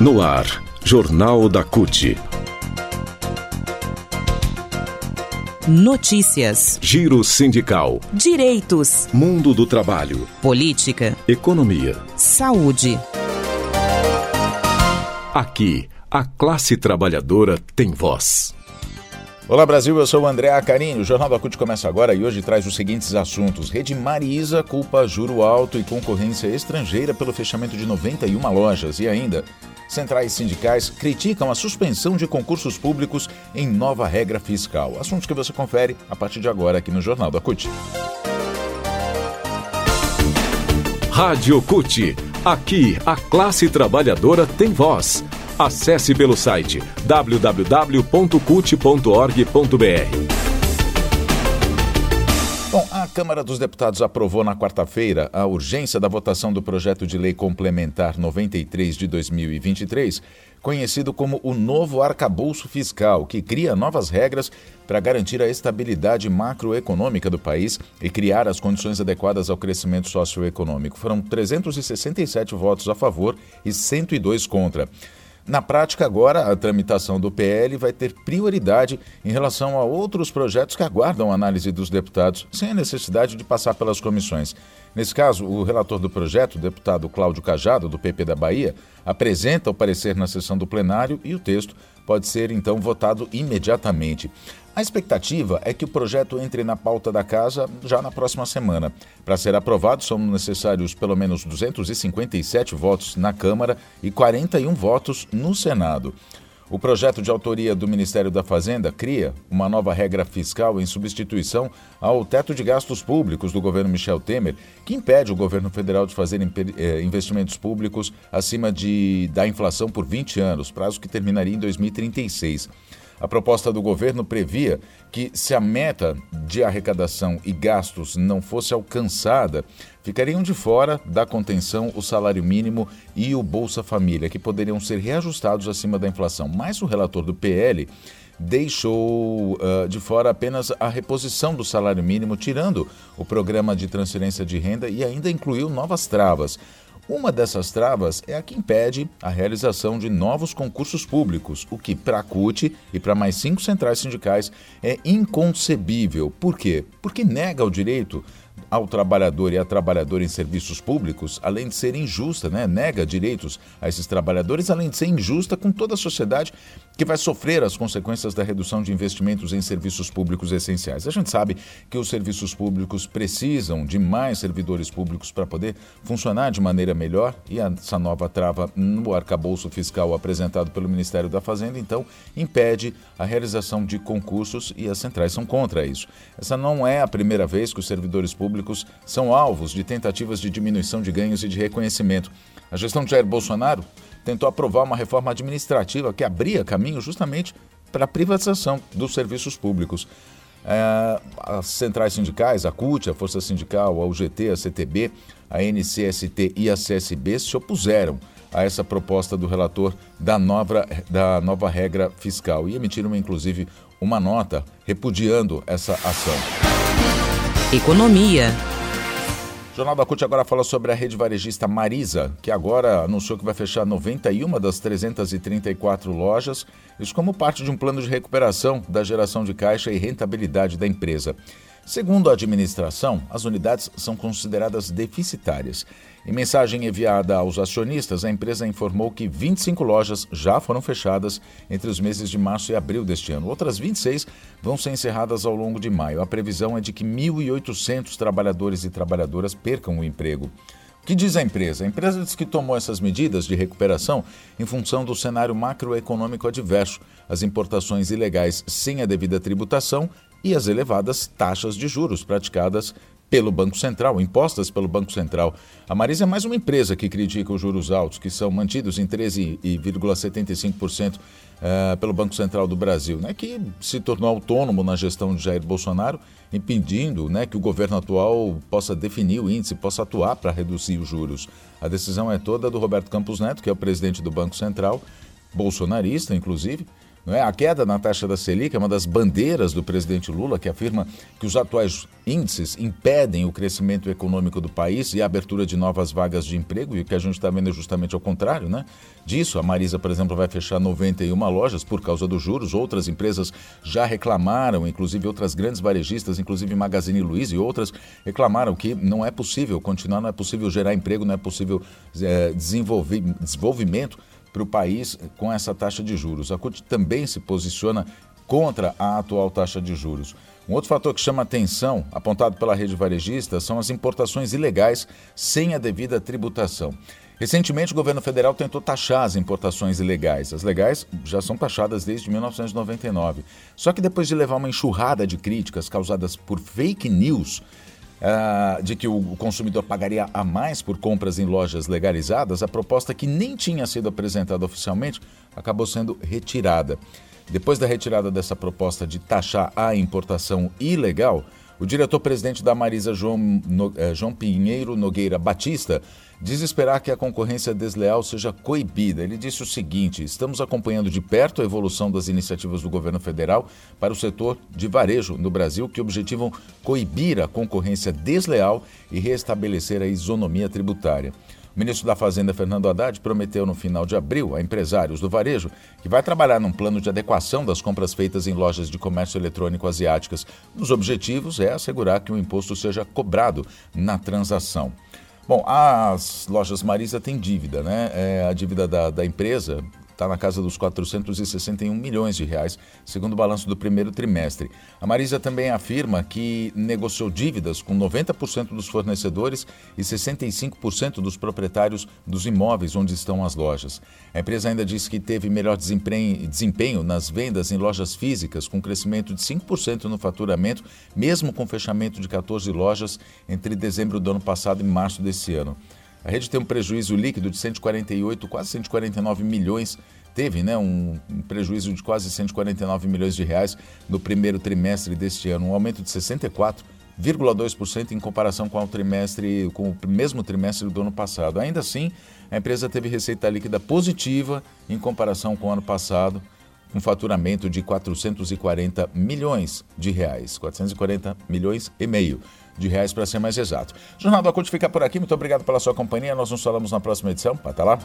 No ar, Jornal da CUT. Notícias. Giro sindical. Direitos. Mundo do trabalho. Política. Economia. Saúde. Aqui, a classe trabalhadora tem voz. Olá Brasil, eu sou o André Acarini. O Jornal da CUT começa agora e hoje traz os seguintes assuntos. Rede Marisa culpa juro alto e concorrência estrangeira pelo fechamento de 91 lojas. E ainda, centrais sindicais criticam a suspensão de concursos públicos em nova regra fiscal. Assuntos que você confere a partir de agora aqui no Jornal da CUT. Rádio CUT. Aqui, a classe trabalhadora tem voz. Acesse pelo site www.cut.org.br. A Câmara dos Deputados aprovou na quarta-feira a urgência da votação do projeto de lei complementar 93 de 2023, conhecido como o novo arcabouço fiscal, que cria novas regras para garantir a estabilidade macroeconômica do país e criar as condições adequadas ao crescimento socioeconômico. Foram 367 votos a favor e 102 contra. Na prática, agora, a tramitação do PL vai ter prioridade em relação a outros projetos que aguardam análise dos deputados, sem a necessidade de passar pelas comissões. Nesse caso, o relator do projeto, o deputado Cláudio Cajado, do PP da Bahia, apresenta o parecer na sessão do plenário e o texto pode ser então votado imediatamente. A expectativa é que o projeto entre na pauta da casa já na próxima semana. Para ser aprovado, são necessários pelo menos 257 votos na Câmara e 41 votos no Senado. O projeto de autoria do Ministério da Fazenda cria uma nova regra fiscal em substituição ao teto de gastos públicos do governo Michel Temer, que impede o governo federal de fazer eh, investimentos públicos acima de, da inflação por 20 anos, prazo que terminaria em 2036. A proposta do governo previa que, se a meta de arrecadação e gastos não fosse alcançada, ficariam de fora da contenção o salário mínimo e o Bolsa Família, que poderiam ser reajustados acima da inflação. Mas o relator do PL deixou uh, de fora apenas a reposição do salário mínimo, tirando o programa de transferência de renda e ainda incluiu novas travas. Uma dessas travas é a que impede a realização de novos concursos públicos, o que para a CUT e para mais cinco centrais sindicais é inconcebível. Por quê? Porque nega o direito ao trabalhador e à trabalhadora em serviços públicos, além de ser injusta, né? nega direitos a esses trabalhadores, além de ser injusta com toda a sociedade que vai sofrer as consequências da redução de investimentos em serviços públicos essenciais. A gente sabe que os serviços públicos precisam de mais servidores públicos para poder funcionar de maneira melhor e essa nova trava no arcabouço fiscal apresentado pelo Ministério da Fazenda, então, impede a realização de concursos e as centrais são contra isso. Essa não é a primeira vez que os servidores públicos são alvos de tentativas de diminuição de ganhos e de reconhecimento. A gestão de Jair Bolsonaro tentou aprovar uma reforma administrativa que abria caminho justamente para a privatização dos serviços públicos. É, as centrais sindicais, a CUT, a Força Sindical, a UGT, a CTB, a NCST e a CSB se opuseram a essa proposta do relator da nova, da nova regra fiscal e emitiram, inclusive, uma nota repudiando essa ação. Economia. O Jornal da CUT agora fala sobre a rede varejista Marisa, que agora anunciou que vai fechar 91 das 334 lojas, isso como parte de um plano de recuperação da geração de caixa e rentabilidade da empresa. Segundo a administração, as unidades são consideradas deficitárias. Em mensagem enviada aos acionistas, a empresa informou que 25 lojas já foram fechadas entre os meses de março e abril deste ano. Outras 26 vão ser encerradas ao longo de maio. A previsão é de que 1.800 trabalhadores e trabalhadoras percam o emprego. O que diz a empresa? A empresa diz que tomou essas medidas de recuperação em função do cenário macroeconômico adverso, as importações ilegais sem a devida tributação e as elevadas taxas de juros praticadas pelo Banco Central, impostas pelo Banco Central. A Marisa é mais uma empresa que critica os juros altos, que são mantidos em 13,75% uh, pelo Banco Central do Brasil, né, que se tornou autônomo na gestão de Jair Bolsonaro, impedindo né, que o governo atual possa definir o índice, possa atuar para reduzir os juros. A decisão é toda do Roberto Campos Neto, que é o presidente do Banco Central, bolsonarista, inclusive, é? A queda na taxa da Selic é uma das bandeiras do presidente Lula, que afirma que os atuais índices impedem o crescimento econômico do país e a abertura de novas vagas de emprego, e o que a gente está vendo é justamente ao contrário né? disso. A Marisa, por exemplo, vai fechar 91 lojas por causa dos juros, outras empresas já reclamaram, inclusive outras grandes varejistas, inclusive Magazine Luiza e outras, reclamaram que não é possível continuar, não é possível gerar emprego, não é possível é, desenvolver, desenvolvimento para o país com essa taxa de juros. A CUT também se posiciona contra a atual taxa de juros. Um outro fator que chama atenção, apontado pela rede varejista, são as importações ilegais sem a devida tributação. Recentemente, o governo federal tentou taxar as importações ilegais. As legais já são taxadas desde 1999. Só que depois de levar uma enxurrada de críticas causadas por fake news, uh, de que o consumidor pagaria a mais por compras em lojas legalizadas, a proposta que nem tinha sido apresentada oficialmente acabou sendo retirada. Depois da retirada dessa proposta de taxar a importação ilegal, o diretor-presidente da Marisa, João, no, eh, João Pinheiro Nogueira Batista, diz esperar que a concorrência desleal seja coibida. Ele disse o seguinte: estamos acompanhando de perto a evolução das iniciativas do governo federal para o setor de varejo no Brasil, que objetivam coibir a concorrência desleal e restabelecer a isonomia tributária. O ministro da Fazenda, Fernando Haddad, prometeu no final de abril a empresários do varejo que vai trabalhar num plano de adequação das compras feitas em lojas de comércio eletrônico asiáticas. Um dos objetivos é assegurar que o imposto seja cobrado na transação. Bom, as lojas Marisa têm dívida, né? É, a dívida da, da empresa está na casa dos 461 milhões de reais, segundo o balanço do primeiro trimestre. A Marisa também afirma que negociou dívidas com 90% dos fornecedores e 65% dos proprietários dos imóveis onde estão as lojas. A empresa ainda diz que teve melhor desempenho nas vendas em lojas físicas, com crescimento de 5% no faturamento, mesmo com fechamento de 14 lojas entre dezembro do ano passado e março desse ano. A rede tem um prejuízo líquido de 148, quase 149 milhões. Teve né, um, prejuízo de quase 149 milhões de reais no primeiro trimestre deste ano, um aumento de 64,2% em comparação com o trimestre, com o mesmo trimestre do ano passado. Ainda assim, a empresa teve receita líquida positiva em comparação com o ano passado, com faturamento de 440 milhões de reais, 440 milhões e meio de reais para ser mais exato. Jornal da CUT fica por aqui. Muito obrigado pela sua companhia. Nós nos falamos na próxima edição. Até lá.